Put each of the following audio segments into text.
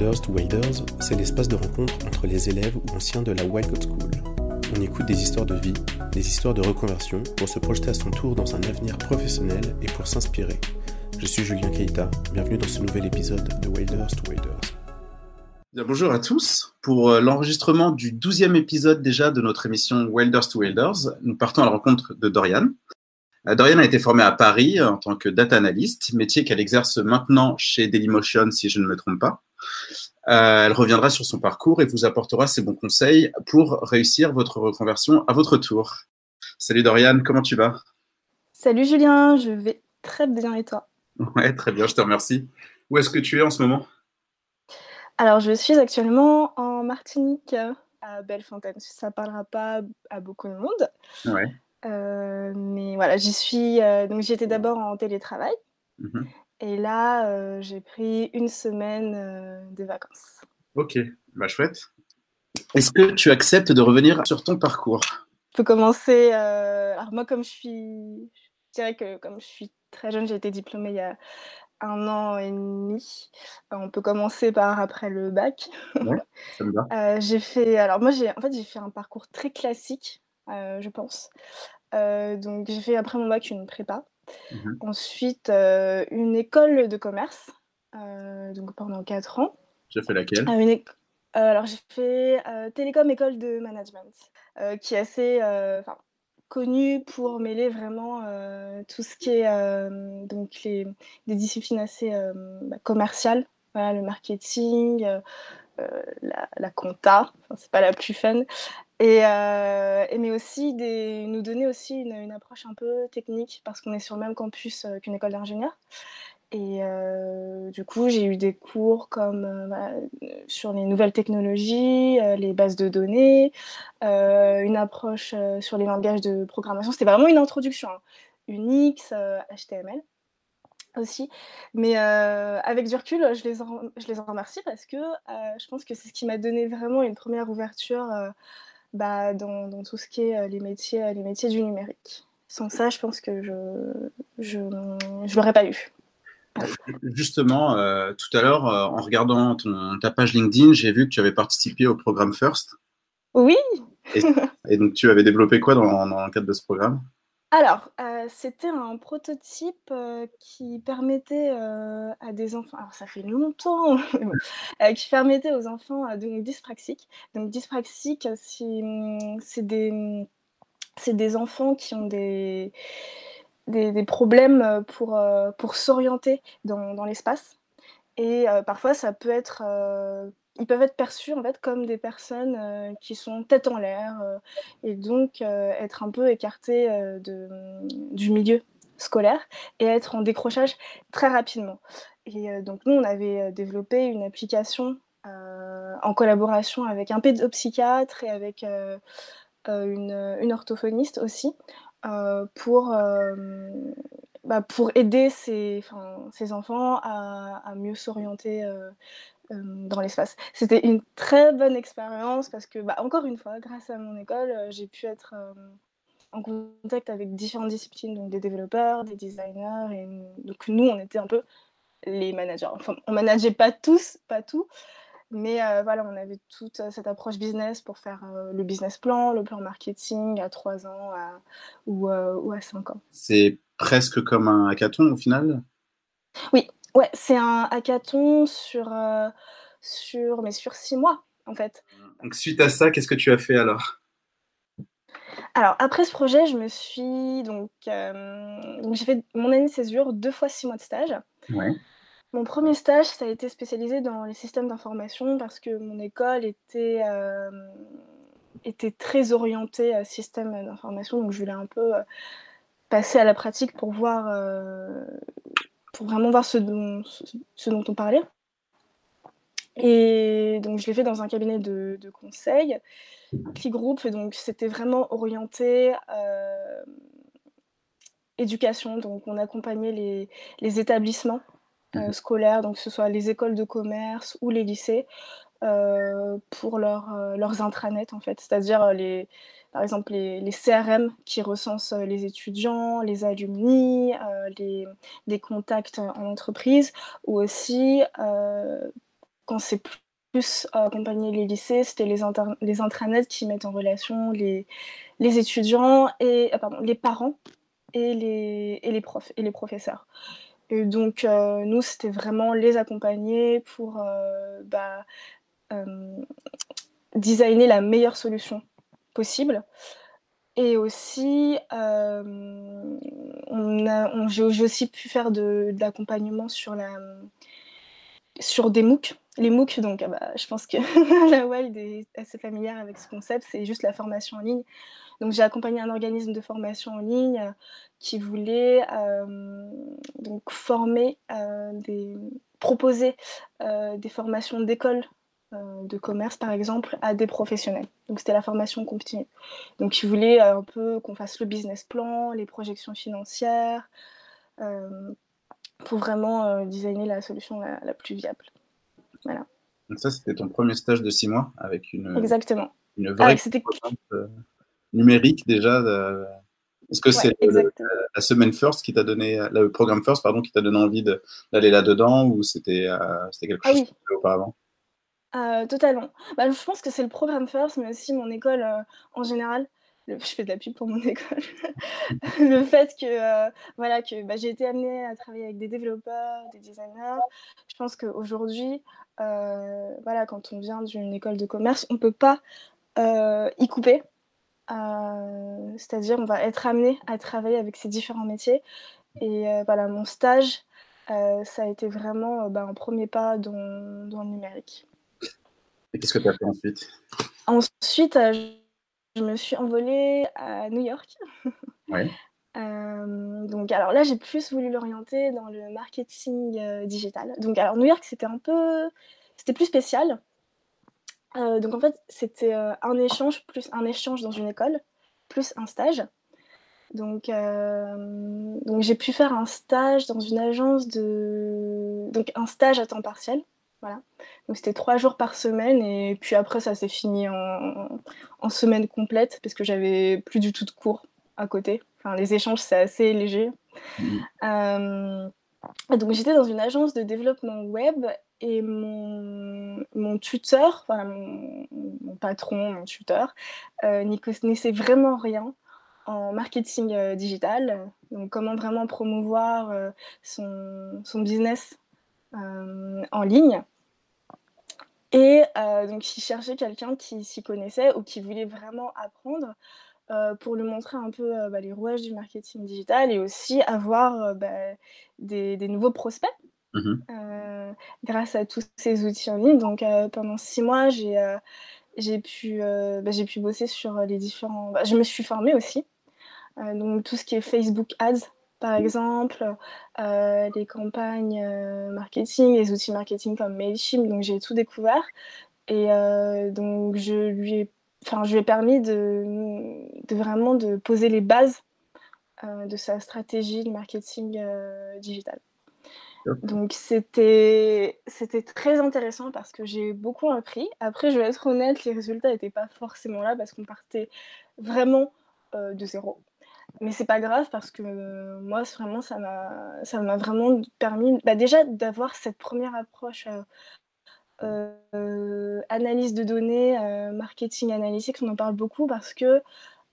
Wilders to Waders, c'est l'espace de rencontre entre les élèves ou anciens de la Wildcat School. On écoute des histoires de vie, des histoires de reconversion pour se projeter à son tour dans un avenir professionnel et pour s'inspirer. Je suis Julien Keita, bienvenue dans ce nouvel épisode de Wilders to Waders. Bien, bonjour à tous. Pour euh, l'enregistrement du douzième épisode déjà de notre émission Wilders to Wilders, nous partons à la rencontre de Dorian. Euh, Dorian a été formée à Paris en tant que data analyst, métier qu'elle exerce maintenant chez Dailymotion, si je ne me trompe pas. Euh, elle reviendra sur son parcours et vous apportera ses bons conseils pour réussir votre reconversion à votre tour. Salut Dorian, comment tu vas? Salut Julien, je vais très bien et toi? Ouais, très bien, je te remercie. Où est-ce que tu es en ce moment? Alors, je suis actuellement en Martinique, à Bellefontaine. Ça parlera pas à beaucoup de monde. Ouais. Euh, mais voilà, j'y suis. euh, donc, j'y étais d'abord en télétravail. Mhm. Et là, euh, j'ai pris une semaine euh, de vacances. Ok, bah chouette. Est-ce que tu acceptes de revenir sur ton parcours? Peux commencer. euh, alors, moi, comme je suis. Je dirais que comme je suis très jeune, j'ai été diplômée il y a un an et demi. Euh, On peut commencer par après le bac. Ça me va Euh, j'ai fait, alors moi, j'ai, en fait, j'ai fait un parcours très classique, je pense. Euh, donc, j'ai fait après mon bac une prépa. Mhm. Ensuite, euh, une école de commerce, euh, donc pendant 4 ans. Tu as fait laquelle? Euh, une euh, alors, j'ai fait euh, Télécom École de Management, euh, qui est assez euh, connue pour mêler vraiment euh, tout ce qui est euh, donc les, des disciplines assez euh, bah, commerciales, voilà, le marketing, euh, euh, la, la compta, enfin, c'est pas la plus fun, et, euh, et mais aussi nous donner aussi une, approche un peu technique parce qu'on est sur le même campus euh, qu'une école d'ingénieur. Et euh, du coup, j'ai eu des cours comme euh, sur les nouvelles technologies, les bases de données, une approche sur les langages de programmation. C'était vraiment une introduction. hein. Unix, HTML aussi. Mais avec du recul, je les en, je les en remercie parce que je pense que c'est ce qui m'a donné vraiment une première ouverture bah, dans, dans tout ce qui est euh, les métiers, euh, les métiers du numérique. Sans ça, je pense que je je, je l'aurais pas eu. Justement, euh, tout à l'heure, euh, en regardant ton, ta page LinkedIn, j'ai vu que tu avais participé au programme First. Oui, Et donc, tu avais développé quoi dans, dans le cadre de ce programme? Alors euh, c'était un prototype euh, qui permettait euh, à des enfants, alors ça fait longtemps, euh, qui permettait aux enfants donc dyspraxiques. Donc dyspraxiques, c'est hum, c'est des, enfants qui ont des, problèmes pour, s'orienter dans, l'espace. Et parfois, ça peut être, ils peuvent être perçus en fait comme des personnes euh, qui sont tête en l'air euh, et donc euh, être un peu écartés euh, de, du milieu scolaire et être en décrochage très rapidement. Et donc nous, on avait développé une application en collaboration avec un pédopsychiatre et avec une, orthophoniste aussi pour, bah, pour aider ces, enfants à, mieux s'orienter dans l'espace. C'était une très bonne expérience parce que, bah, encore une fois, grâce à mon école, euh, j'ai pu être euh, en contact avec différentes disciplines, donc des développeurs, des designers, et donc nous, on était un peu les managers. Enfin, on manageait pas tous, pas tout, mais euh, voilà, on avait toute euh, cette approche business pour faire euh, le business plan, le plan marketing à 3 ans à- ou, euh, ou à 5 ans. C'est presque comme un hackathon au final? Ouais, c'est un hackathon sur, euh, sur, mais sur 6 mois en fait. Donc, suite à ça, qu'est-ce que tu as fait alors? Alors après ce projet, je me suis donc, euh, donc j'ai fait mon année de césure deux fois 6 mois de stage. Ouais. Mon premier stage, ça a été spécialisé dans les systèmes d'information parce que mon école était, euh, était très orientée à système d'information, donc je voulais un peu euh, passer à la pratique pour voir, pour vraiment voir ce dont, ce, ce dont on parlait. Et donc je l'ai fait dans un cabinet de, de conseil, Cli Group, et donc c'était vraiment orienté euh, éducation, donc on accompagnait les, les établissements euh, Mhm. scolaires, donc que ce soit les écoles de commerce ou les lycées, euh, pour leur, euh, leurs intranets en fait, c'est-à-dire les, par exemple les, CRM qui recensent euh, les étudiants, les alumni, euh, les, contacts en entreprise, ou aussi euh, quand c'est plus accompagner les lycées, c'était les, intranets qui mettent en relation les, étudiants et les parents et les, profs et les professeurs. Et donc, nous, c'était vraiment les accompagner pour bah, designer la meilleure solution Et aussi, euh, j'ai aussi pu faire de, l'accompagnement sur, la, sur des MOOC. Les MOOC, donc ah bah, je pense que la Wild est assez familière avec ce concept, c'est juste la formation en ligne. Donc j'ai accompagné un organisme de formation en ligne euh, qui voulait euh, donc former, proposer des formations d'école de commerce, par exemple, à des professionnels. Donc, c'était la formation continue. Donc, ils voulaient euh, un peu qu'on fasse le business plan, les projections financières, euh, pour vraiment designer la solution la, plus viable. Voilà. Donc, ça, c'était ton premier stage de six mois avec une, Exactement. une vraie numérique déjà. Est-ce que c'est la semaine First qui t'a donné, le programme First, pardon, qui t'a donné envie d'aller là-dedans ou c'était quelque ah chose auparavant? Euh, totalement. Bah, je pense que c'est le programme First, mais aussi mon école euh, en général. je fais de la pub pour mon école. le fait que, euh, voilà, que bah, j'ai été amenée à travailler avec des développeurs, des designers. Je pense qu'aujourd'hui, voilà, quand on vient d'une école de commerce, on ne peut pas y couper. C'est-à-dire, on va être amené à travailler avec ces différents métiers. Et voilà, mon stage, ça a été vraiment bah, un premier pas dans le numérique. Et qu'est-ce que tu as fait ensuite? Ensuite, euh, je me suis envolée à New York. Ouais. Euh, donc alors là, j'ai plus voulu l'orienter dans le marketing euh, digital. Donc alors New York, c'était un peu, c'était plus spécial. donc en fait, c'était un échange plus un échange dans une école plus un stage. Donc, donc j'ai pu faire un stage dans une agence de, donc un stage à temps partiel voilà. Donc c'était trois jours par semaine et puis après ça s'est fini en, semaine complète parce que j'avais plus du tout de cours à côté. Enfin, les échanges c'est assez léger. Mmh. Euh, donc j'étais dans une agence de développement web et mon, mon tuteur, enfin mon, patron, mon tuteur, euh, n'y connaissait vraiment rien en marketing euh, digital. Donc comment vraiment promouvoir son, son business euh, en ligne. Et euh, donc, il cherchait quelqu'un qui s'y connaissait ou qui voulait vraiment apprendre euh, pour lui montrer un peu bah, les rouages du marketing digital et aussi avoir bah, des, nouveaux prospects mmh grâce à tous ces outils en ligne. Donc, pendant six mois, j'ai pu, bah, pu bosser sur les différents. je me suis formée aussi. donc, tout ce qui est Facebook Ads, par exemple, euh, les campagnes euh, marketing, les outils marketing comme Mailchimp, donc j'ai tout découvert. Et euh, donc je lui ai, enfin, je lui ai permis de, de vraiment de poser les bases de sa stratégie de marketing digital. Donc c'était c'était très intéressant parce que j'ai beaucoup appris. Après, je vais être honnête, les résultats n'étaient pas forcément là parce qu'on partait vraiment de zéro. Mais c'est pas grave parce que euh, moi, vraiment, ça m'a, ça m'a vraiment permis, bah, déjà d'avoir cette première approche euh, euh, analyse de données, marketing analytics, on en parle beaucoup parce que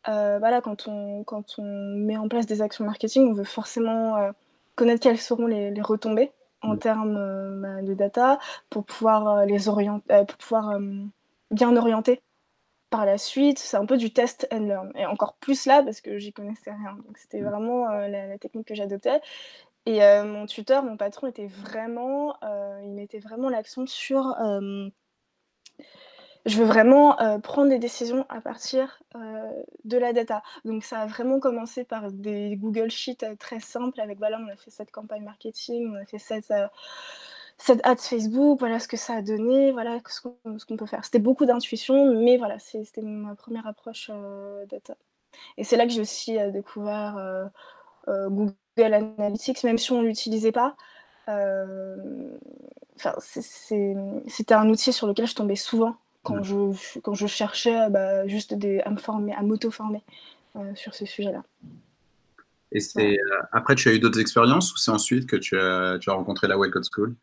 voilà, quand on, quand on met en place des actions marketing, on veut forcément connaître quelles seront les, les retombées en termes bah, de data pour pouvoir les orienter, pour pouvoir bien orienter par la suite, c'est un peu du test and learn. Et encore plus là, parce que j'y connaissais rien. Donc c'était mm. vraiment euh, la, technique que j'adoptais. Et euh, mon tuteur, mon patron, était vraiment, euh, il mettait vraiment l'accent sur je veux vraiment prendre des décisions à partir de la data. Donc ça a vraiment commencé par des Google Sheets très simples avec voilà, on a fait cette campagne marketing, on a fait cette cette ad Facebook, voilà ce que ça a donné, voilà ce qu'on peut faire. C'était beaucoup d'intuition, mais voilà, c'était ma première approche euh, data. Et c'est là que j'ai aussi euh, découvert euh, Google Analytics, même si on ne l'utilisait pas. C'était un outil sur lequel je tombais souvent quand, mmh. je, quand je cherchais bah, juste des, à me former, à m'auto-former sur ce sujet-là. Et c'est après, tu as eu d'autres expériences ou c'est ensuite que tu as, tu as rencontré la Code School?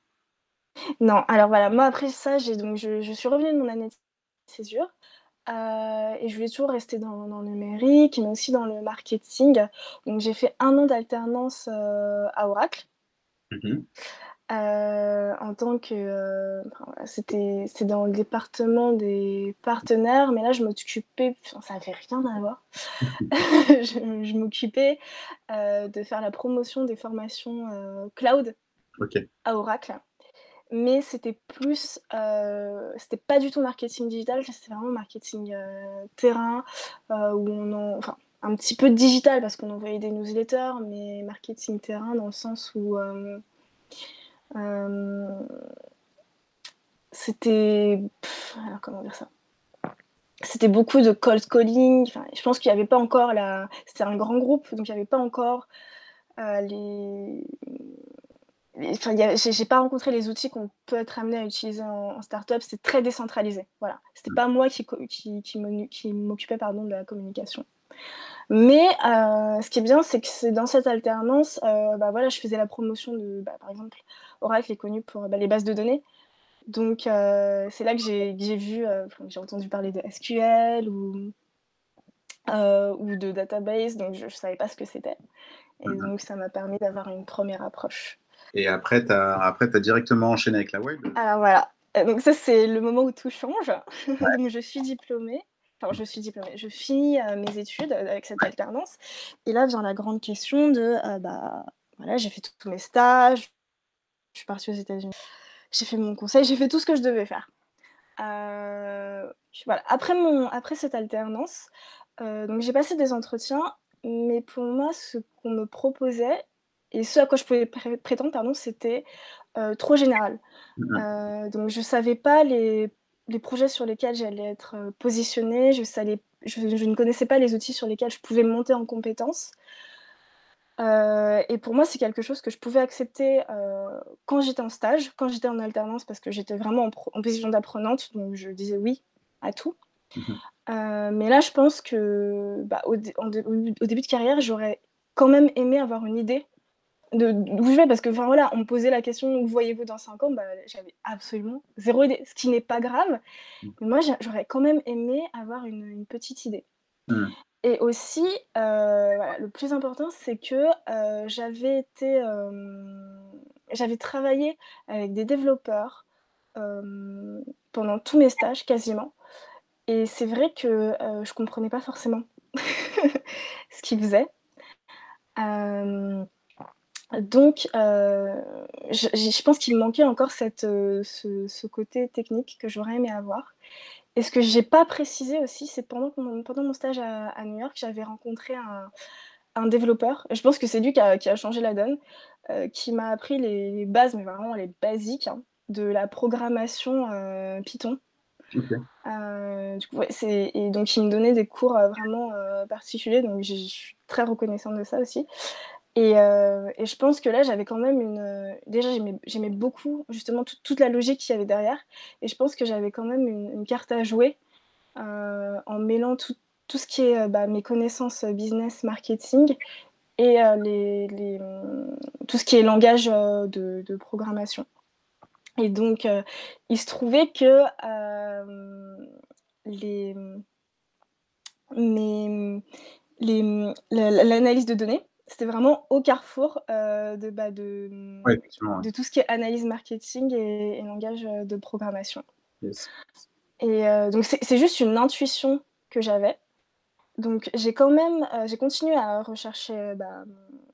Non, alors voilà, moi après ça, j'ai donc je, je suis revenue de mon année de césure euh, et je voulais toujours rester dans, dans, le numérique, mais aussi dans le marketing. Donc j'ai fait un an d'alternance euh, à Oracle. Mmh euh, en tant que euh, enfin, c'était c'est dans le département des partenaires mais là je m'occupais enfin, ça avait rien à voir. Je, je m'occupais euh, de faire la promotion des formations cloud à Oracle mais c'était plus euh, c'était pas du tout marketing digital c'était vraiment marketing euh, terrain où on en, enfin un petit peu digital parce qu'on envoyait des newsletters mais marketing terrain dans le sens où euh, c'était. comment dire ça? C'était beaucoup de cold calling. Enfin, je pense qu'il n'y avait pas encore la. C'était un grand groupe, donc il n'y avait pas encore euh, les. Enfin, j'ai pas rencontré les outils qu'on peut être amené à utiliser en, en startup. C'était très décentralisé. Voilà. C'était pas moi qui, qui, qui m'occupais pardon de la communication. Mais euh, ce qui est bien, c'est que c'est dans cette alternance, euh, bah, voilà, je faisais la promotion de, bah, par exemple, Oracle est connu pour bah, les bases de données. Donc, euh, c'est là que j'ai vu, j'ai entendu parler de SQL ou, ou de database, donc je ne savais pas ce que c'était. Et mmh. donc, ça m'a permis d'avoir une première approche. Et après, tu as, as, directement enchaîné avec la web Alors voilà, donc ça, c'est le moment où tout change. Ouais. donc, je suis diplômée. Enfin, je suis diplômée. Je finis euh, mes études avec cette alternance. Et là vient la grande question de, euh, bah, voilà, j'ai fait tous mes stages, je suis partie aux États-Unis. J'ai fait mon conseil, j'ai fait tout ce que je devais faire. Euh, voilà. après, mon, après cette alternance, euh, donc j'ai passé des entretiens, mais pour moi, ce qu'on me proposait et ce à quoi je pouvais pré prétendre, pardon, c'était euh, trop général. Mmh. donc je savais pas les, les projets sur lesquels j'allais être positionnée, je, savais, je, je, ne connaissais pas les outils sur lesquels je pouvais monter en compétences. Euh, et pour moi, c'est quelque chose que je pouvais accepter euh, quand j'étais en stage, quand j'étais en alternance, parce que j'étais vraiment en, en position d'apprenante, donc je disais oui à tout. Mmh euh, mais là, je pense que bah, au, en, au, début de carrière, j'aurais quand même aimé avoir une idée de d'où je vais, parce que enfin, voilà, on me posait la question où voyez-vous dans 5 ans? Bah, J'avais absolument zéro idée, ce qui n'est pas grave. Mmh. Mais moi, j'aurais quand même aimé avoir une, une petite idée. Mmh. Et aussi, euh, voilà, le plus important, c'est que euh, j'avais été, euh, j'avais travaillé avec des développeurs pendant tous mes stages quasiment. Et c'est vrai que je comprenais pas forcément ce qu'ils faisaient. Donc, je, je, pense qu'il manquait encore cette, ce, ce, côté technique que j'aurais aimé avoir. Et ce que j'ai pas précisé aussi, c'est pendant, pendant mon stage à, à New York, j'avais rencontré un, un, développeur. Je pense que c'est lui qui a, qui a, changé la donne, euh, qui m'a appris les, les, bases, mais vraiment les basiques, hein, de la programmation euh, Python. Okay. Euh, du coup, ouais, et donc, il me donnait des cours euh, vraiment euh, particuliers, donc je suis très reconnaissante de ça aussi. Et, euh, et, je pense que là, j'avais quand même une. Déjà, j'aimais beaucoup justement tout, toute la logique qu'il y avait derrière. Et je pense que j'avais quand même une, carte à jouer euh, en mêlant tout, ce qui est bah, mes connaissances business, marketing et euh, les, les, tout ce qui est langage euh, de, programmation. Et donc, euh, il se trouvait que les. Mes, l'analyse de données c'était vraiment au carrefour euh, de, bah, de, ouais, de tout ce qui est analyse marketing et, et langage euh, de programmation. Yes. Et euh, donc, c'est juste une intuition que j'avais. Donc, j'ai quand même euh, j'ai continué à rechercher bah,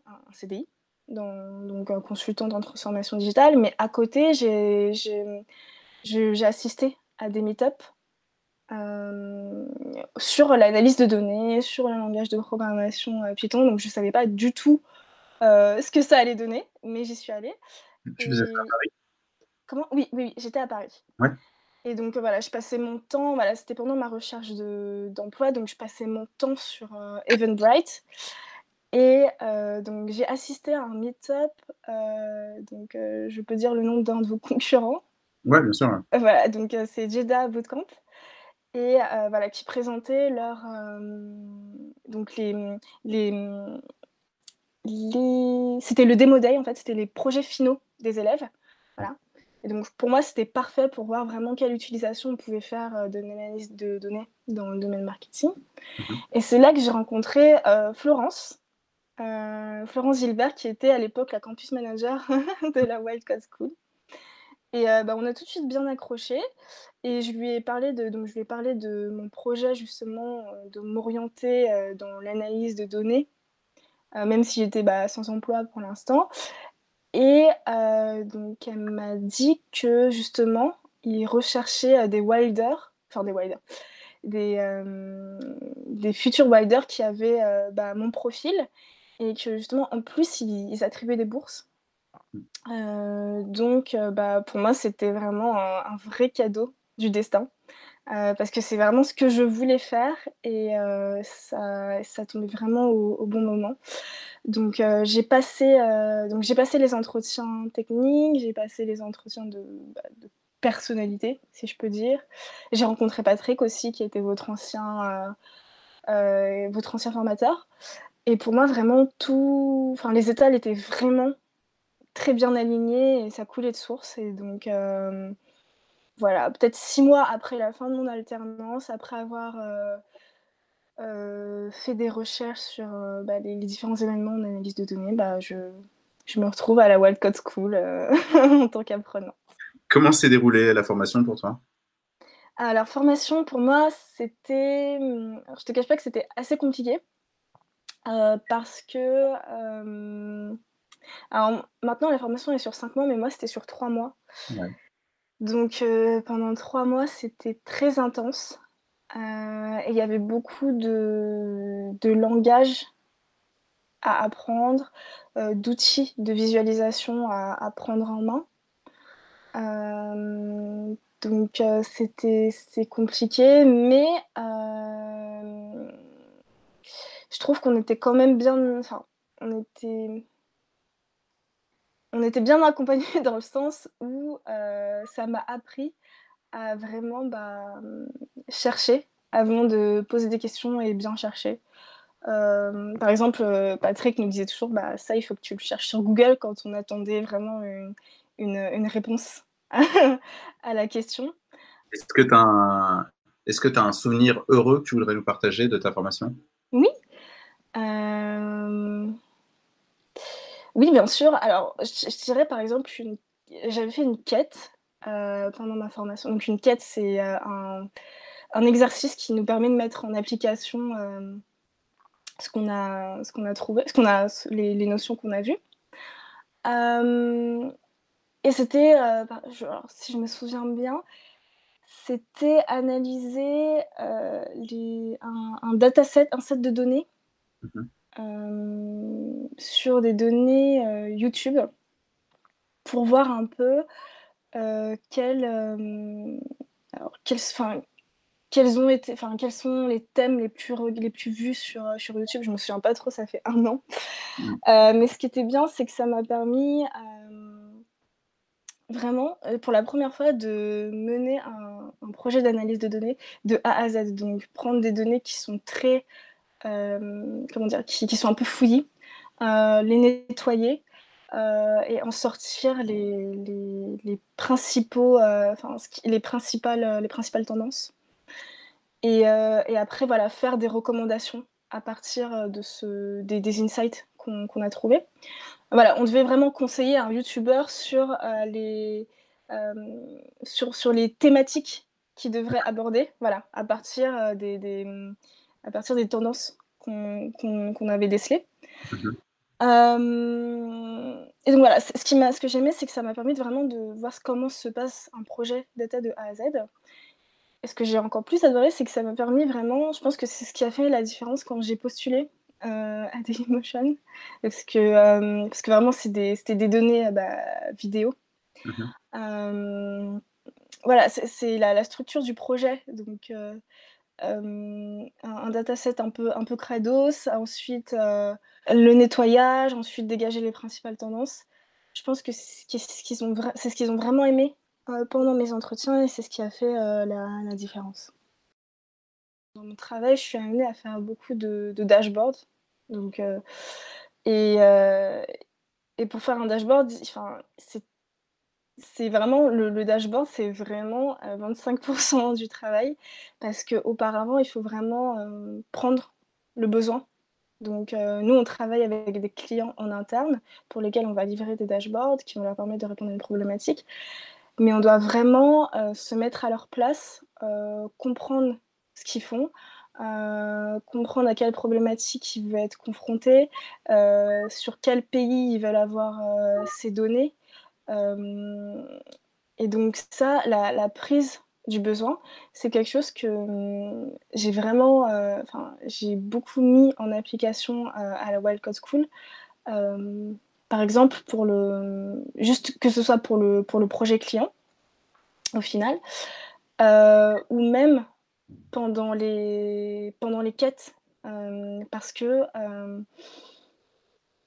un CDI, dans, donc un consultant en transformation digitale, mais à côté, j'ai assisté à des meet-ups euh, sur l'analyse de données, sur le langage de programmation euh, Python. Donc, je ne savais pas du tout euh, ce que ça allait donner, mais j'y suis allée. Tu faisais à Paris? Comment? Oui, oui, oui j'étais à Paris. Ouais. Et donc, voilà, je passais mon temps, voilà, c'était pendant ma recherche d'emploi, donc je passais mon temps sur Eventbrite. Et euh, donc, j'ai assisté à un meet-up, euh, donc je peux dire le nom d'un de vos concurrents. Ouais, bien sûr. Voilà, donc c'est Jeddah Bootcamp et euh, voilà, qui présentaient leur, euh, donc les, les, les... c'était le démo day en fait, c'était les projets finaux des élèves, voilà. Et donc, pour moi, c'était parfait pour voir vraiment quelle utilisation on pouvait faire de l'analyse de données dans le domaine marketing. Mhm. Et c'est là que j'ai rencontré Florence, Florence Gilbert, qui était à l'époque la campus manager de la Wild Code School. Et bah, on a tout de suite bien accroché. Et je lui ai parlé de, donc je lui ai parlé de mon projet justement de m'orienter dans l'analyse de données, même si j'étais bah, sans emploi pour l'instant. Et donc elle m'a dit que justement il recherchait des wilders, enfin des wilders, des, des futurs wilders qui avaient bah, mon profil et que justement en plus ils attribuaient des bourses euh, donc, euh, bah, pour moi, c'était vraiment un, vrai cadeau du destin. Euh, parce que c'est vraiment ce que je voulais faire et ça, ça tombait vraiment au, bon moment. Donc j'ai passé, donc passé les entretiens techniques, j'ai passé les entretiens de, bah, de, personnalité, si je peux dire. J'ai rencontré Patrick aussi, qui était votre ancien, votre ancien formateur. Et pour moi, vraiment, tout, enfin, les étals étaient vraiment très bien aligné et ça coulait de source. Et donc, euh, voilà, peut-être six mois après la fin de mon alternance, après avoir euh, euh, fait des recherches sur bah, les, différents événements d'analyse de données, bah, je, je, me retrouve à la Wildcode School en tant qu'apprenant. Comment s'est déroulée la formation pour toi? Alors, formation, pour moi, c'était. Je te cache pas que c'était assez compliqué. parce que alors maintenant, la formation est sur cinq mois, mais moi, c'était sur trois mois. Donc euh, pendant trois mois, c'était très intense. Euh, et il y avait beaucoup de, de langage à apprendre, euh, d'outils de visualisation à, à, prendre en main. donc c'était c'est compliqué, mais je trouve qu'on était quand même bien. Enfin, on était on était bien accompagnés dans le sens où euh, ça m'a appris à vraiment bah, chercher avant de poser des questions et bien chercher. Euh, par exemple, euh, Patrick nous disait toujours bah, ça, il faut que tu le cherches sur Google quand on attendait vraiment une, réponse à la question. Est-ce que tu as, un... Est as un souvenir heureux que tu voudrais nous partager de ta formation? Oui. Oui, bien sûr. Alors, je, dirais par exemple, j'avais fait une quête euh, pendant ma formation. Donc, une quête, c'est euh, un, exercice qui nous permet de mettre en application euh, ce qu'on a, a trouvé, ce a, les, notions qu'on a vues. et c'était, si je me souviens bien, c'était analyser un, dataset, un set de données. Mmh sur des données euh, YouTube pour voir un peu euh, quels, alors, quels, quels ont été, enfin, quels sont les thèmes les plus, les plus vus sur, sur YouTube. Je me souviens pas trop, ça fait un an. Mmh. mais ce qui était bien, c'est que ça m'a permis vraiment, pour la première fois, de mener un, un projet d'analyse de données de A à Z. Donc, prendre des données qui sont très euh, comment dire, qui, sont un peu fouillis, euh, les nettoyer euh, et en sortir les, principaux, enfin, les, principales, les principales tendances. Et, après, voilà, faire des recommandations à partir de ce, des, insights qu'on a trouvés. Voilà, on devait vraiment conseiller un YouTuber sur, les, sur, sur les thématiques qu'il devrait aborder, voilà, à partir des, à partir des tendances qu'on avait décelées. Mhm. Euh, et donc voilà, ce, qui ce que j'aimais, c'est que ça m'a permis de vraiment de voir comment se passe un projet data de A à Z. Et ce que j'ai encore plus adoré, c'est que ça m'a permis vraiment, je pense que c'est ce qui a fait la différence quand j'ai postulé euh, à Dailymotion, parce que, euh, parce que vraiment, c'était des, données bah, vidéo. Mhm. voilà, c'est la, la, structure du projet. Donc, un, dataset un peu, un peu ensuite le nettoyage, ensuite dégager les principales tendances. Je pense que c'est ce qu'ils ont, vraiment aimé pendant mes entretiens et c'est ce qui a fait la, différence. Dans mon travail, je suis amenée à faire beaucoup de, dashboards. Donc, et, et pour faire un dashboard, c'est c'est vraiment le, dashboard, c'est vraiment 25% du travail parce qu'auparavant, il faut vraiment prendre le besoin. Donc, nous, on travaille avec des clients en interne pour lesquels on va livrer des dashboards qui vont leur permettre de répondre à une problématique. Mais on doit vraiment se mettre à leur place, comprendre ce qu'ils font, comprendre à quelle problématique ils veulent être confrontés, sur quel pays ils veulent avoir ces données et donc ça, la, prise du besoin, c'est quelque chose que hum, j'ai vraiment, enfin, j'ai beaucoup mis en application à la Wildcode School. par exemple, pour le, juste que ce soit pour le, pour le projet client, au final, ou même pendant les, pendant les quêtes, parce que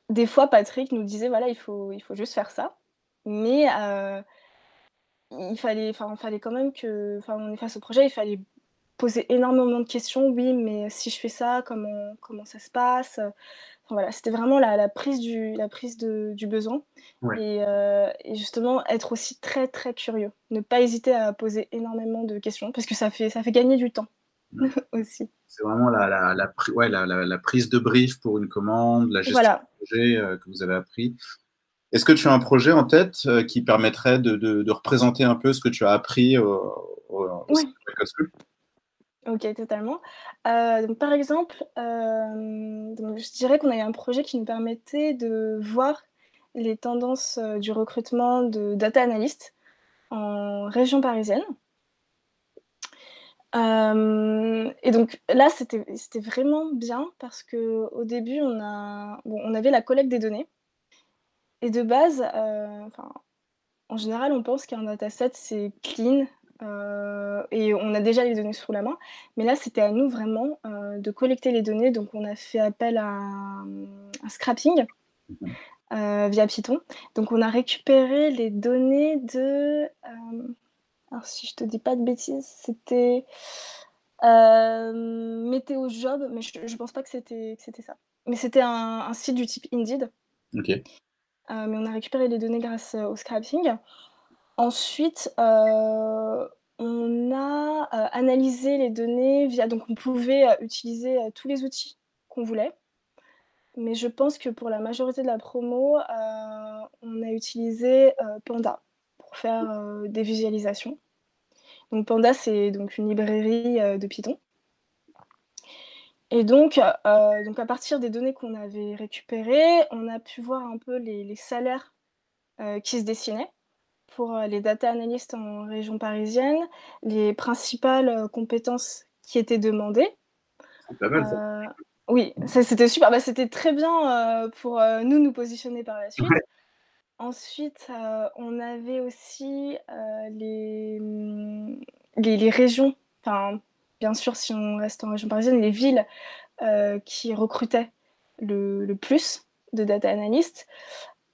des fois, Patrick nous disait, voilà, il faut, il faut juste faire ça. Mais il fallait, enfin, fallait quand même que, enfin, on est face au projet, il fallait poser énormément de questions. Oui, mais si je fais ça, comment, comment ça se passe? Voilà, c'était vraiment la, la, prise du, la prise de, du besoin et, et, justement être aussi très très curieux, ne pas hésiter à poser énormément de questions parce que ça fait, ça fait gagner du temps aussi. C'est vraiment la, la, ouais, la, prise de brief pour une commande, la gestion du projet que vous avez appris. Est-ce que tu as un projet en tête euh, qui permettrait de, représenter un peu ce que tu as appris au, oui. Ok, totalement. Euh, donc, par exemple, euh, je dirais qu'on a eu un projet qui nous permettait de voir les tendances du recrutement de data analystes en région parisienne. et donc là, c'était vraiment bien parce qu'au début, on, a, on avait la collecte des données. Et de base, euh, en général, on pense qu'un dataset, c'est clean euh, et on a déjà les données sous la main. Mais là, c'était à nous vraiment euh, de collecter les données. Donc, on a fait appel à un, scrapping via Python. Donc, on a récupéré les données de. alors, si je te dis pas de bêtises, c'était Météo Job, mais je, ne pense pas que c'était ça. Mais c'était un, site du type Indeed. Euh, mais on a récupéré les données grâce euh, au scrapping. Ensuite, euh, on a analysé les données via. Donc, on pouvait utiliser tous les outils qu'on voulait. Mais je pense que pour la majorité de la promo, on a utilisé Panda pour faire des visualisations. Donc Panda, c'est donc une librairie de Python. Et donc, euh, donc, à partir des données qu'on avait récupérées, on a pu voir un peu les, salaires euh, qui se dessinaient pour euh, les data analystes en région parisienne, les principales compétences qui étaient demandées. C'est pas mal ça. Oui, c'était super. Bah, c'était très bien pour nous nous positionner par la suite. Ensuite, on avait aussi les, les, les, régions, enfin bien sûr, si on reste en région parisienne, les villes euh, qui recrutaient le, plus de data analystes.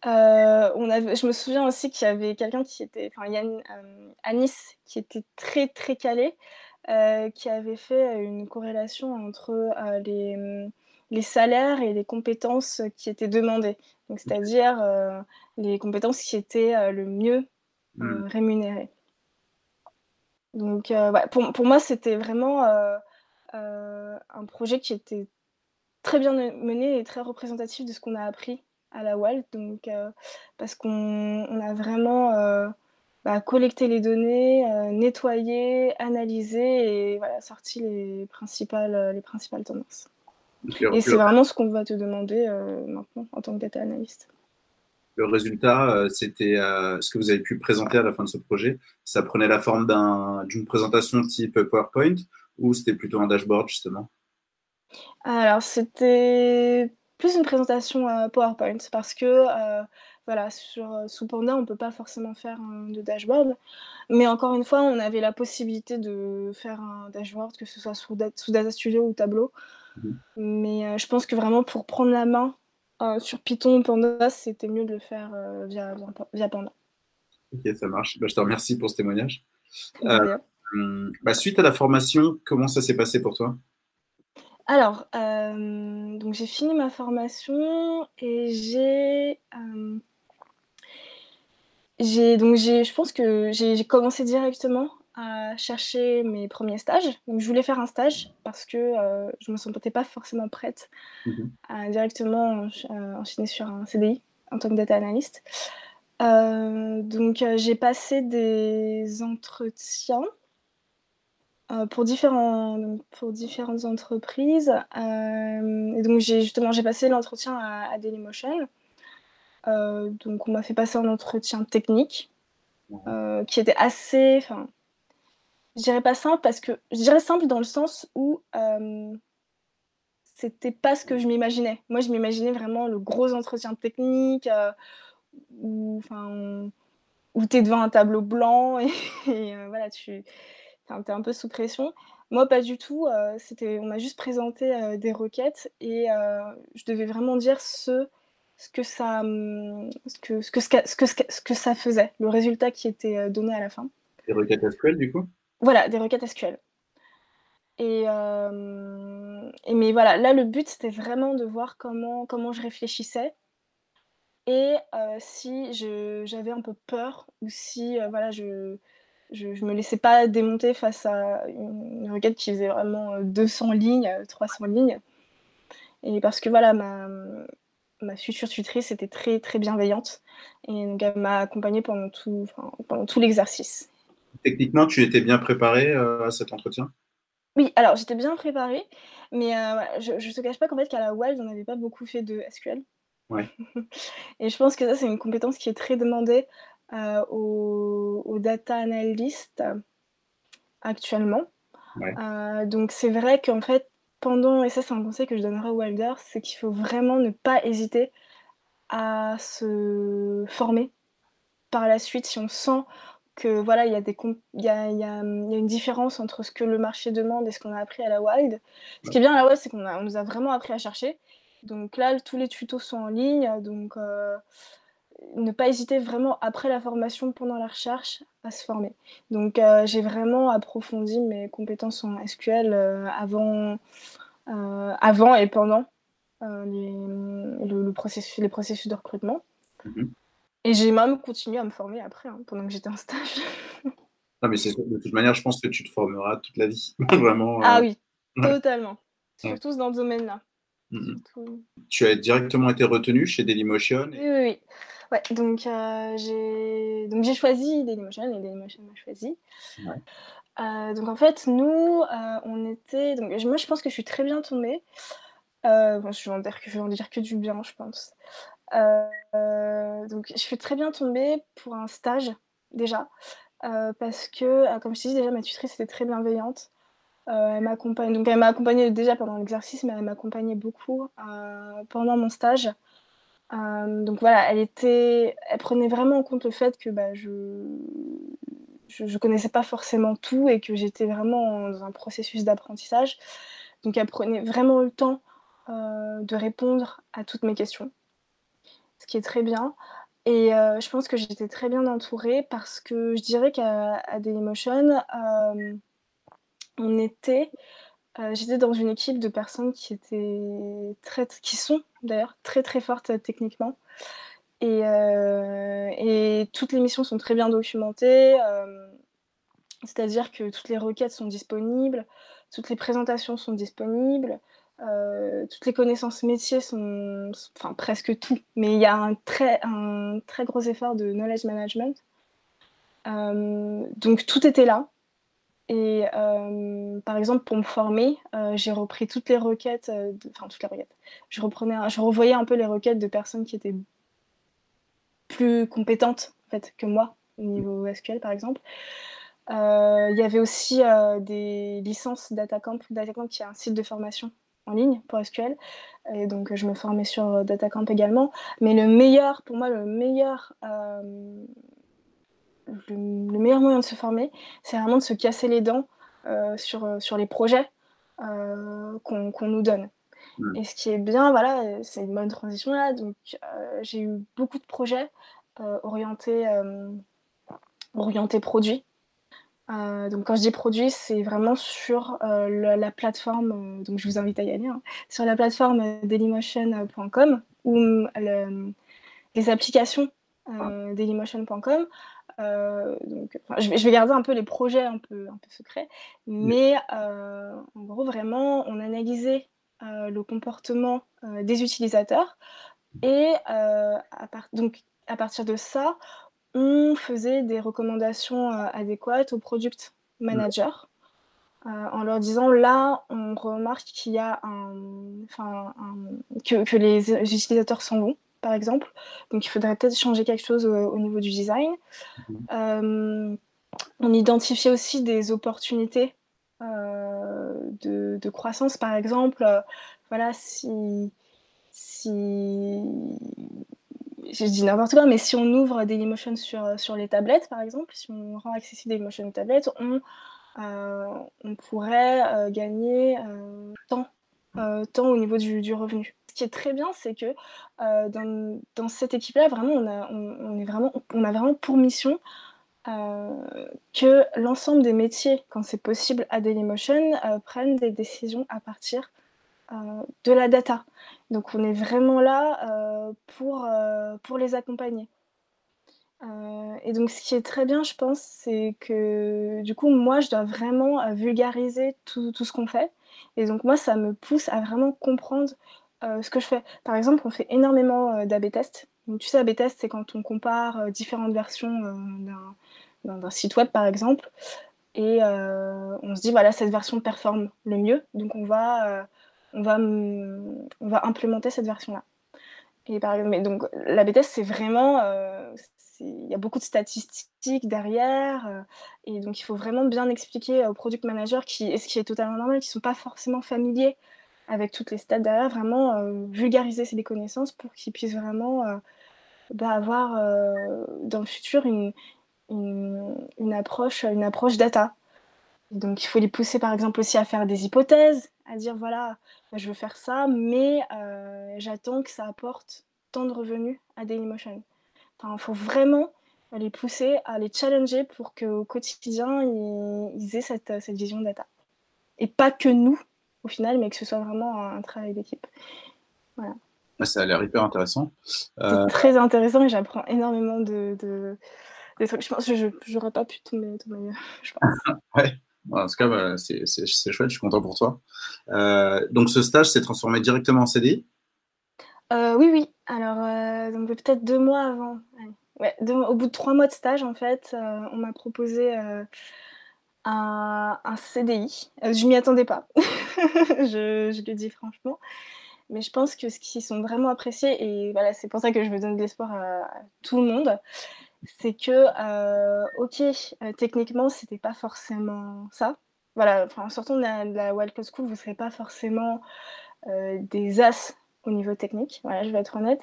Euh, on avait, je me souviens aussi qu'il y avait quelqu'un qui était, enfin Yann euh, Anis, qui était très très calé, qui avait fait une corrélation entre les, les, salaires et les compétences qui étaient demandées. c'est-à-dire les compétences qui étaient le mieux hmm. rémunérées. Donc, euh, pour, pour, moi, c'était vraiment euh, euh, un projet qui était très bien mené et très représentatif de ce qu'on a appris à la WAL. Donc, parce qu'on a vraiment bah, collecté les données, nettoyé, analysé et voilà, sorti les principales, les principales tendances. Et c'est vraiment ce qu'on va te demander maintenant en tant que data analyst le résultat, euh, c'était euh, ce que vous avez pu présenter à la fin de ce projet. Ça prenait la forme d'une présentation type PowerPoint ou c'était plutôt un dashboard justement? Alors c'était plus une présentation euh, PowerPoint parce que voilà, sur, sous Panda, on ne peut pas forcément faire de dashboard. Mais encore une fois, on avait la possibilité de faire un dashboard, que ce soit sous, sous Data Studio ou Tableau. Mmh. Mais je pense que vraiment pour prendre la main sur Python, Panda, c'était mieux de le faire euh, via, via, Panda. Ok, ça marche. Bah, je te remercie pour ce témoignage. Euh, hum, bah, suite à la formation, comment ça s'est passé pour toi? Alors, donc j'ai fini ma formation et j'ai j'ai donc j'ai, je pense que j'ai commencé directement à chercher mes premiers stages. Donc je voulais faire un stage parce que euh, je me sentais pas forcément prête mmh à directement enchaîner sur un CDI en tant que data analyst. donc j'ai passé des entretiens pour, différents, pour différentes entreprises. et donc j'ai justement j'ai passé l'entretien à, à Dailymotion. Euh, donc on m'a fait passer un entretien technique euh, qui était assez, enfin, je dirais pas simple parce que, je dirais simple dans le sens où euh, c'était pas ce que je m'imaginais. Moi, je m'imaginais vraiment le gros entretien technique où, enfin, où tu es devant un tableau blanc et, voilà, tu es un peu sous pression. Moi, pas du tout. c'était, on m'a juste présenté des requêtes et je devais vraiment dire ce que ça, hum, ce que, ça faisait, le résultat qui était euh, donné à la fin. Des requêtes SQL du coup? Voilà, des requêtes SQL. Et, euh, et, mais voilà, là le but c'était vraiment de voir comment, comment je réfléchissais et euh, si j'avais un peu peur ou si voilà, je, je, me laissais pas démonter face à une requête qui faisait vraiment 200 lignes, 300 lignes. Et parce que voilà, ma, future tutrice était très très bienveillante et donc elle m'a accompagnée pendant tout l'exercice. Techniquement, tu étais bien préparée euh, à cet entretien? Oui, alors j'étais bien préparée, mais euh, je ne te cache pas qu'en fait qu'à la Wild, on n'avait pas beaucoup fait de SQL. Ouais. et je pense que ça, c'est une compétence qui est très demandée euh, aux, data analysts actuellement. donc c'est vrai qu'en fait, pendant, et ça c'est un conseil que je donnerai aux Wilder, c'est qu'il faut vraiment ne pas hésiter à se former par la suite si on sent que voilà il y a des y a, y a, une différence entre ce que le marché demande et ce qu'on a appris à la Wild. Ce qui est bien à la Wild, c'est qu'on on nous a vraiment appris à chercher. Donc là, tous les tutos sont en ligne, donc euh, ne pas hésiter vraiment après la formation, pendant la recherche, à se former. Donc euh, j'ai vraiment approfondi mes compétences en SQL euh, avant, avant et pendant les, le, processus, les processus de recrutement. Mhm. Et j'ai même continué à me former après, hein, pendant que j'étais en stage. mais de toute manière, je pense que tu te formeras toute la vie. vraiment. Ah oui, totalement. Surtout dans ce domaine-là. Tu as directement été retenu chez Dailymotion Oui, oui, oui. Ouais, donc euh, j'ai donc j'ai choisi Dailymotion et Dailymotion m'a choisi. Euh, donc en fait, nous, euh, on était. Donc moi, je pense que je suis très bien tombée. Bon, je, vais en dire que, je vais en dire que du bien, je pense. Donc je suis très bien tombée pour un stage déjà, parce que, comme je te dis déjà, ma tutrice était très bienveillante. elle m'accompagne, donc elle m'a accompagnée déjà pendant l'exercice, mais elle m'accompagnait beaucoup pendant mon stage. Euh, donc voilà, elle prenait vraiment en compte le fait que bah, je, je, connaissais pas forcément tout et que j'étais vraiment dans un processus d'apprentissage. Donc elle prenait vraiment le temps euh, de répondre à toutes mes questions, ce qui est très bien. Et je pense que j'étais très bien entourée parce que je dirais qu'à Dailymotion, on était j'étais dans une équipe de personnes qui étaient très, qui sont d'ailleurs très très fortes techniquement. Et, et, toutes les missions sont très bien documentées. C'est-à-dire que toutes les requêtes sont disponibles, toutes les présentations sont disponibles, toutes les connaissances métiers sont, enfin presque tout, mais il y a un très, un très gros effort de knowledge management. donc tout était là. Et euh, par exemple, pour me former, euh, j'ai repris toutes les requêtes, euh, enfin toutes les requêtes. Je reprenais, je revoyais un peu les requêtes de personnes qui étaient plus compétentes en fait que moi au niveau SQL par exemple. Il y avait aussi des licences DataCamp, DataCamp qui est un site de formation en ligne pour SQL, et donc je me formais sur DataCamp également. Mais le meilleur, pour moi, le meilleur le, meilleur moyen de se former, c'est vraiment de se casser les dents euh, sur, euh, sur les projets euh, qu'on nous donne. Hmm. Et ce qui est bien, voilà, c'est une bonne transition là. Donc, j'ai eu beaucoup de projets orientés, orientés produits. Donc quand je dis produits, c'est vraiment sur la, plateforme, donc je vous invite à y aller, hein, sur la plateforme dailymotion.com où les applications dailymotion.com. donc, je, vais, je, vais, garder un peu les projets un peu, un peu secrets, mais en gros, vraiment, on analysait le comportement des utilisateurs et à, donc, à partir de ça, on faisait des recommandations adéquates aux product managers. Euh, en leur disant là, on remarque qu'il y a un, que, que, les utilisateurs sont longs, par exemple. Donc il faudrait peut-être changer quelque chose au, niveau du design. Mhm. Euh, on identifiait aussi des opportunités euh, de, de, croissance, par exemple. voilà, si, si je dis n'importe quoi, mais si on ouvre Dailymotion sur, sur les tablettes, par exemple, si on rend accessible Dailymotion aux tablettes, on euh, on pourrait euh, gagner euh, tant, au niveau du, revenu. Ce qui est très bien, c'est que dans, cette équipe-là, vraiment, on a, on, est vraiment, on a vraiment pour mission que l'ensemble des métiers, quand c'est possible à Dailymotion, prennent des décisions à partir de la data. Donc on est vraiment là pour, pour les accompagner. Euh, et donc, ce qui est très bien, je pense, c'est que du coup, moi, je dois vraiment euh, vulgariser tout, tout ce qu'on fait. Et donc, moi, ça me pousse à vraiment comprendre euh, ce que je fais. Par exemple, on fait énormément d'AB test. Donc, tu sais, AB test, c'est quand on compare différentes versions d'un site web, par exemple. Et on se dit, voilà, cette version performe le mieux. Donc, on va, on va, on va implémenter cette version-là. Mais donc, l'AB test, c'est vraiment, il y a beaucoup de statistiques derrière. Euh, et donc, il faut vraiment bien expliquer aux product managers, qui, et ce qui est totalement normal, qui ne sont pas forcément familiers avec toutes les stats derrière, vraiment euh, vulgariser ces connaissances pour qu'ils puissent vraiment euh, bah, avoir dans le futur une, une, approche, une approche data. Donc, il faut les pousser, par exemple, aussi à faire des hypothèses, à dire voilà, je veux faire ça, mais j'attends que ça apporte tant de revenus à Dailymotion. Il faut vraiment les pousser, à les challenger pour qu'au quotidien, ils, aient cette, cette, vision data. Et pas que nous, au final, mais que ce soit vraiment un, travail d'équipe. Voilà. Ça a l'air hyper intéressant. Euh... très intéressant et j'apprends énormément de, de, trucs. Je pense que je n'aurais pas pu tout me, je pense. ouais. En tout cas, bah, c'est chouette, je suis content pour toi. Euh, donc, ce stage s'est transformé directement en CDI euh, Oui, oui. Alors, euh, peut-être deux mois avant, au bout de trois mois de stage, en fait, on m'a proposé un, CDI. je m'y attendais pas, je, le dis franchement. Mais je pense que ce qui sont vraiment appréciés, et voilà, c'est pour ça que je veux donner de l'espoir à, tout le monde, c'est que, ok, techniquement, c'était pas forcément ça. Voilà, en sortant de la, de la School, vous ne serez pas forcément des as au niveau technique, voilà, je vais être honnête.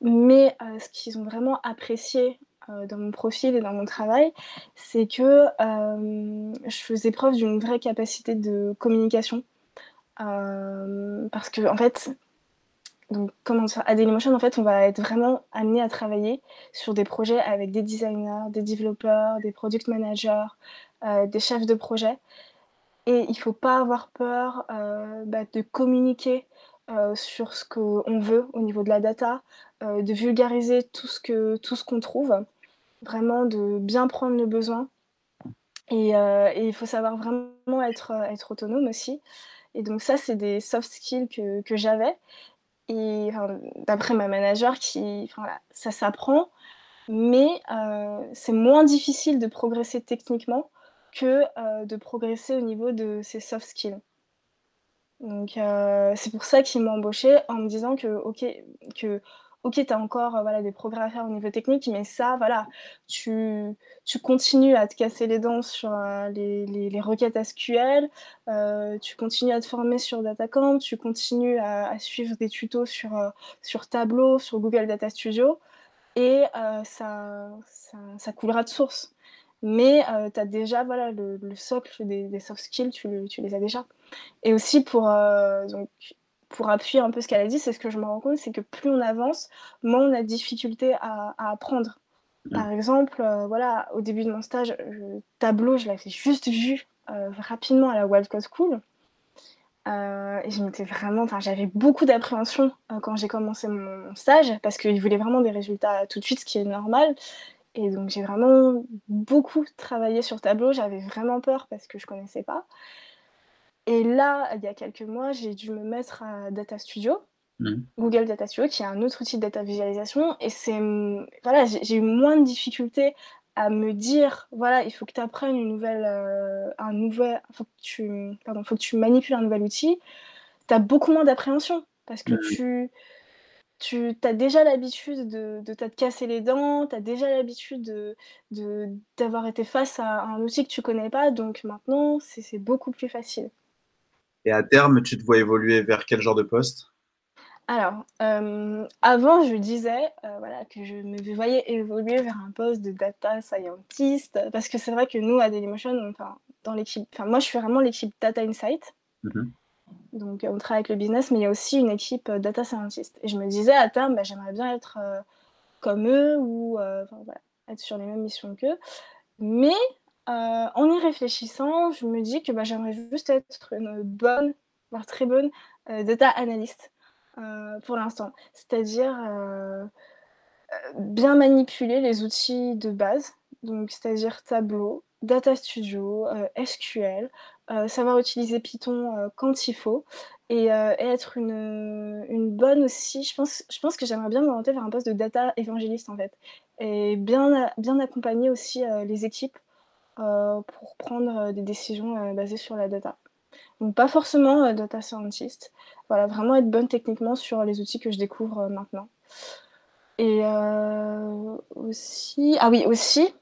Mais euh, ce qu'ils ont vraiment apprécié euh, dans mon profil et dans mon travail, c'est que euh, je faisais preuve d'une vraie capacité de communication. parce que, en fait, donc, comment dire, à Dailymotion, en fait, on va être vraiment amené à travailler sur des projets avec des designers, des développeurs, des product managers, des chefs de projet. Et il ne faut pas avoir peur bah, de communiquer euh, sur ce qu'on veut au niveau de la data, euh, de vulgariser tout ce qu'on trouve, vraiment de bien prendre le besoin. Et, euh, et il faut savoir vraiment être, être autonome aussi. Et donc ça, c'est des soft skills que, que j'avais. Et d'après ma manager, qui, enfin, ça s'apprend, mais c'est moins difficile de progresser techniquement que de progresser au niveau de ces soft skills. Donc euh, c'est pour ça qu'ils m'ont embauché en me disant que ok que ok tu as encore euh, voilà des progrès à faire au niveau technique mais ça voilà tu, tu continues à te casser les dents sur euh, les, les, requêtes SQL tu continues à te former sur DataCamp tu continues à, suivre des tutos sur sur Tableau sur Google Data Studio et ça, ça, coulera de source mais tu as déjà voilà, le, socle des, des, soft skills, tu, tu, les as déjà. Et aussi pour, euh, donc, pour appuyer un peu ce qu'elle a dit, c'est ce que je me rends compte, c'est que plus on avance, moins on a de difficulté à, apprendre. Par exemple, euh, voilà, au début de mon stage, tableau, je l'avais juste vu euh, rapidement à la Wild Coast School. et je m'étais vraiment, enfin, j'avais beaucoup d'appréhension quand j'ai commencé mon stage parce qu'il voulait vraiment des résultats tout de suite, ce qui est normal. Et donc j'ai vraiment beaucoup travaillé sur Tableau. J'avais vraiment peur parce que je connaissais pas. Et là, il y a quelques mois, j'ai dû me mettre à Data Studio, mmh. Google Data Studio, qui est un autre outil de data visualisation. Et c'est voilà, j'ai eu moins de difficultés à me dire voilà, il faut que tu apprennes une nouvelle, euh, un nouvel, faut que tu, pardon, faut que tu manipules un nouvel outil. Tu as beaucoup moins d'appréhension parce que mmh. tu tu as déjà l'habitude de, de te casser les dents, tu as déjà l'habitude de, d'avoir été face à un outil que tu connais pas, donc maintenant c'est, beaucoup plus facile. Et à terme, tu te vois évoluer vers quel genre de poste? Alors, euh, avant, je disais euh, voilà, que je me voyais évoluer vers un poste de data scientist, parce que c'est vrai que nous, à Dailymotion, enfin, dans l'équipe, enfin, moi je suis vraiment l'équipe Data Insight. Mm-hmm. Donc, on travaille avec le business, mais il y a aussi une équipe euh, data scientist. Et je me disais à terme, bah, j'aimerais bien être comme eux ou être sur les mêmes missions qu'eux. Mais en y réfléchissant, je me dis que bah, j'aimerais juste être une bonne, voire très bonne data analyst pour l'instant. C'est-à-dire bien manipuler les outils de base, donc c'est-à-dire Tableau, Data Studio, SQL, euh, savoir utiliser Python euh, quand il faut et, euh, être une, bonne aussi. Je pense, que j'aimerais bien m'orienter vers un poste de data évangéliste en fait et bien accompagner aussi les équipes pour prendre des décisions basées sur la data. Donc pas forcément data scientist, voilà, vraiment être bonne techniquement sur les outils que je découvre maintenant. Et aussi, ah oui, aussi,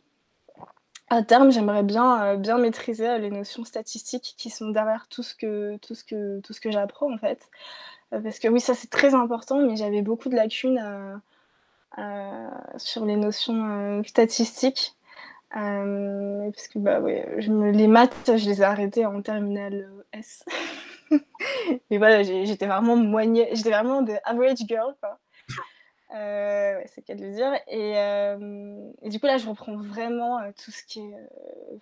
à terme, j'aimerais bien, euh, bien maîtriser euh, les notions statistiques qui sont derrière tout ce que, tout ce que, tout ce que j'apprends en fait. Euh, parce que oui, ça c'est très important, mais j'avais beaucoup de lacunes sur les notions statistiques. Parce que bah, ouais, je me, les maths, je les ai arrêtées en terminale S. Et voilà, j'étais vraiment moignée, j'étais vraiment de average girl. Euh, c'est qu'à le dire. Euh, et, du coup, là, je reprends vraiment euh, tout ce qui est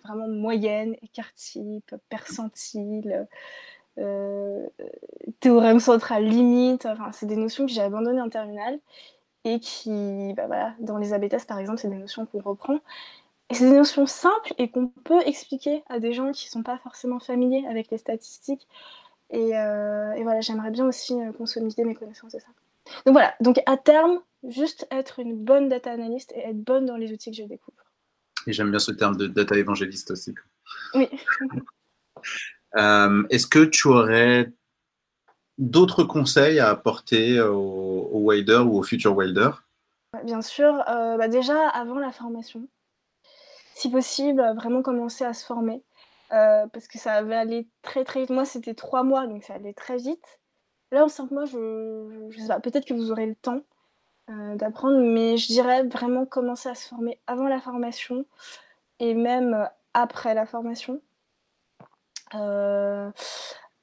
vraiment moyenne, écart type, percentile, théorème central, limite. Enfin, c'est des notions que j'ai abandonnées en terminale et qui, bah, voilà, dans les AB par exemple, c'est des notions qu'on reprend. Et c'est des notions simples et qu'on peut expliquer à des gens qui ne sont pas forcément familiers avec les statistiques. Et, et voilà, j'aimerais bien aussi consolider mes connaissances de ça. Donc voilà, donc à terme, juste être une bonne data analyst et être bonne dans les outils que je découvre. Et j'aime bien ce terme de data évangéliste aussi. Oui. Euh, est-ce que tu aurais d'autres conseils à apporter aux, aux ou aux future waders Bien sûr, euh, bah déjà avant la formation, si possible, vraiment commencer à se former. Euh, parce que ça va aller très très vite. Moi, c'était trois mois, donc ça allait très vite. Là, en cinq mois, je, je sais pas, peut-être que vous aurez le temps euh, d'apprendre, mais je dirais vraiment commencer à se former avant la formation et même euh, après la formation. Euh,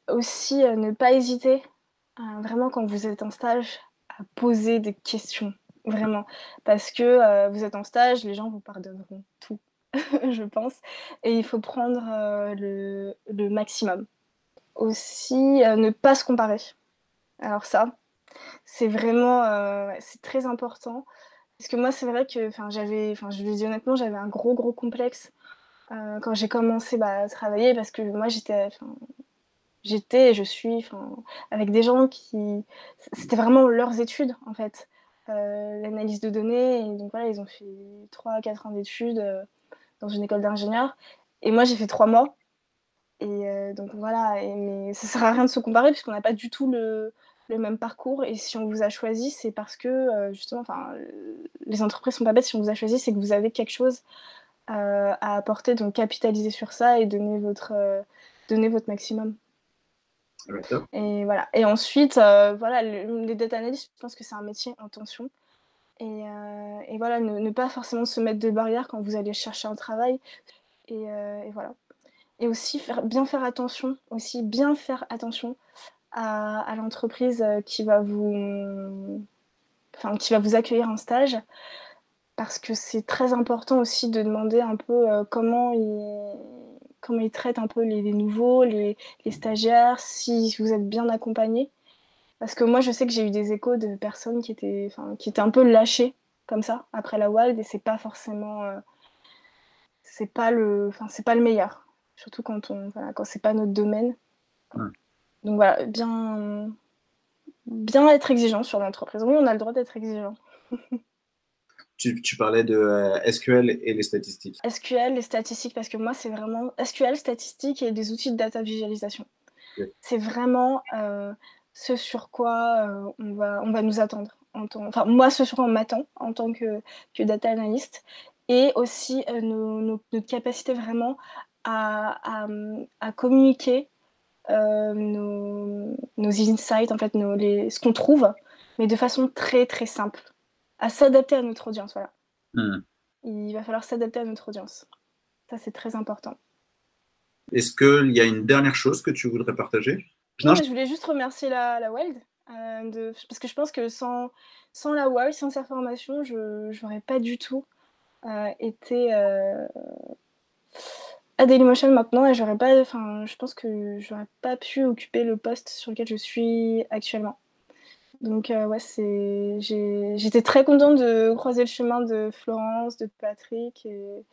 aussi, ne pas hésiter, vraiment quand vous êtes en stage, à poser des questions, vraiment. Parce que vous êtes en stage, les gens vous pardonneront tout, je pense. Et il faut prendre le, le, maximum. Aussi, ne pas se comparer. Alors ça, c'est vraiment, euh, c'est très important. Parce que moi, c'est vrai que, j'avais, je le dis honnêtement, j'avais un gros, gros complexe euh, quand j'ai commencé bah, à travailler parce que moi, j'étais, j'étais je suis, avec des gens qui, c'était vraiment leurs études en fait, euh, l'analyse de données. Et donc voilà, ils ont fait 3 4 ans d'études dans une école d'ingénieur. Et moi, j'ai fait 3 mois. Et donc voilà, et, mais ça sert à rien de se comparer puisqu'on n'a pas du tout le, le même parcours. Et si on vous a choisi, c'est parce que, euh, justement, enfin, les entreprises sont pas bêtes. Si on vous a choisi, c'est que vous avez quelque chose euh, à apporter. Donc, capitaliser sur ça et donner votre, euh, donner votre maximum. Et voilà. Et ensuite, voilà, les data analysts, je pense que c'est un métier en tension. Et, et voilà, ne, pas forcément se mettre de barrières quand vous allez chercher un travail. Et, et voilà. Et aussi faire, bien faire attention, aussi bien faire attention à, l'entreprise euh, qui va vous enfin, qui va vous accueillir en stage parce que c'est très important aussi de demander un peu euh, comment ils comment traitent un peu les, nouveaux, les, stagiaires, si vous êtes bien accompagné. Parce que moi, je sais que j'ai eu des échos de personnes qui étaient, qui étaient un peu lâchées comme ça après la Wild et c'est pas forcément, euh, c'est pas le, enfin c'est pas le meilleur, surtout quand on, voilà, quand c'est pas notre domaine. Donc voilà, bien, bien être exigeant sur l'entreprise. Oui, on a le droit d'être exigeant. Tu, parlais de euh, SQL et les statistiques. SQL, les statistiques, parce que moi, c'est vraiment SQL, statistiques et des outils de data visualisation. C'est vraiment euh, ce sur quoi euh, on, va, on va nous attendre. En enfin, moi, ce sur quoi on m'attend en tant que, que data analyst. Et aussi notre capacité vraiment à, à, communiquer nos, nos, insights, en fait, nos, les, ce qu'on trouve, mais de façon très, très simple à s'adapter à notre audience. Voilà. Hmm. Il va falloir s'adapter à notre audience. Ça, c'est très important. Est-ce qu'il y a une dernière chose que tu voudrais partager? Non, je... voulais juste remercier la, la Wild. Euh, de... parce que je pense que sans, sans la Wild, sans sa formation, je n'aurais pas du tout euh, été euh, à Dailymotion maintenant et j'aurais pas, enfin, je pense que j'aurais pas pu occuper le poste sur lequel je suis actuellement. Donc euh, ouais, c'est, j'étais très contente de croiser le chemin de Florence, de Patrick et,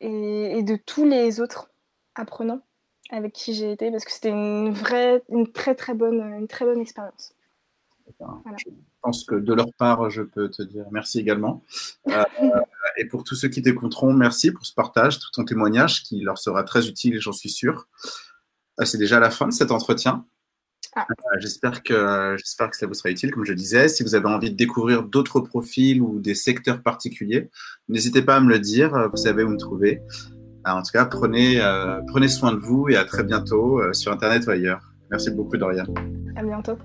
et, de tous les autres apprenants avec qui j'ai été parce que c'était une vraie, une très très bonne, une très bonne expérience. Je pense que de leur part, je peux te dire merci également. Euh, et pour tous ceux qui t'écouteront, merci pour ce partage, tout ton témoignage qui leur sera très utile, j'en suis sûr. Euh, c'est déjà la fin de cet entretien. Ah. Euh, j'espère que, j'espère que ça vous sera utile, comme je disais. Si vous avez envie de découvrir d'autres profils ou des secteurs particuliers, n'hésitez pas à me le dire. Vous savez où me trouver. Euh, en tout cas, prenez, prenez soin de vous et à très bientôt sur Internet ou ailleurs. Merci beaucoup, Dorian. À bientôt.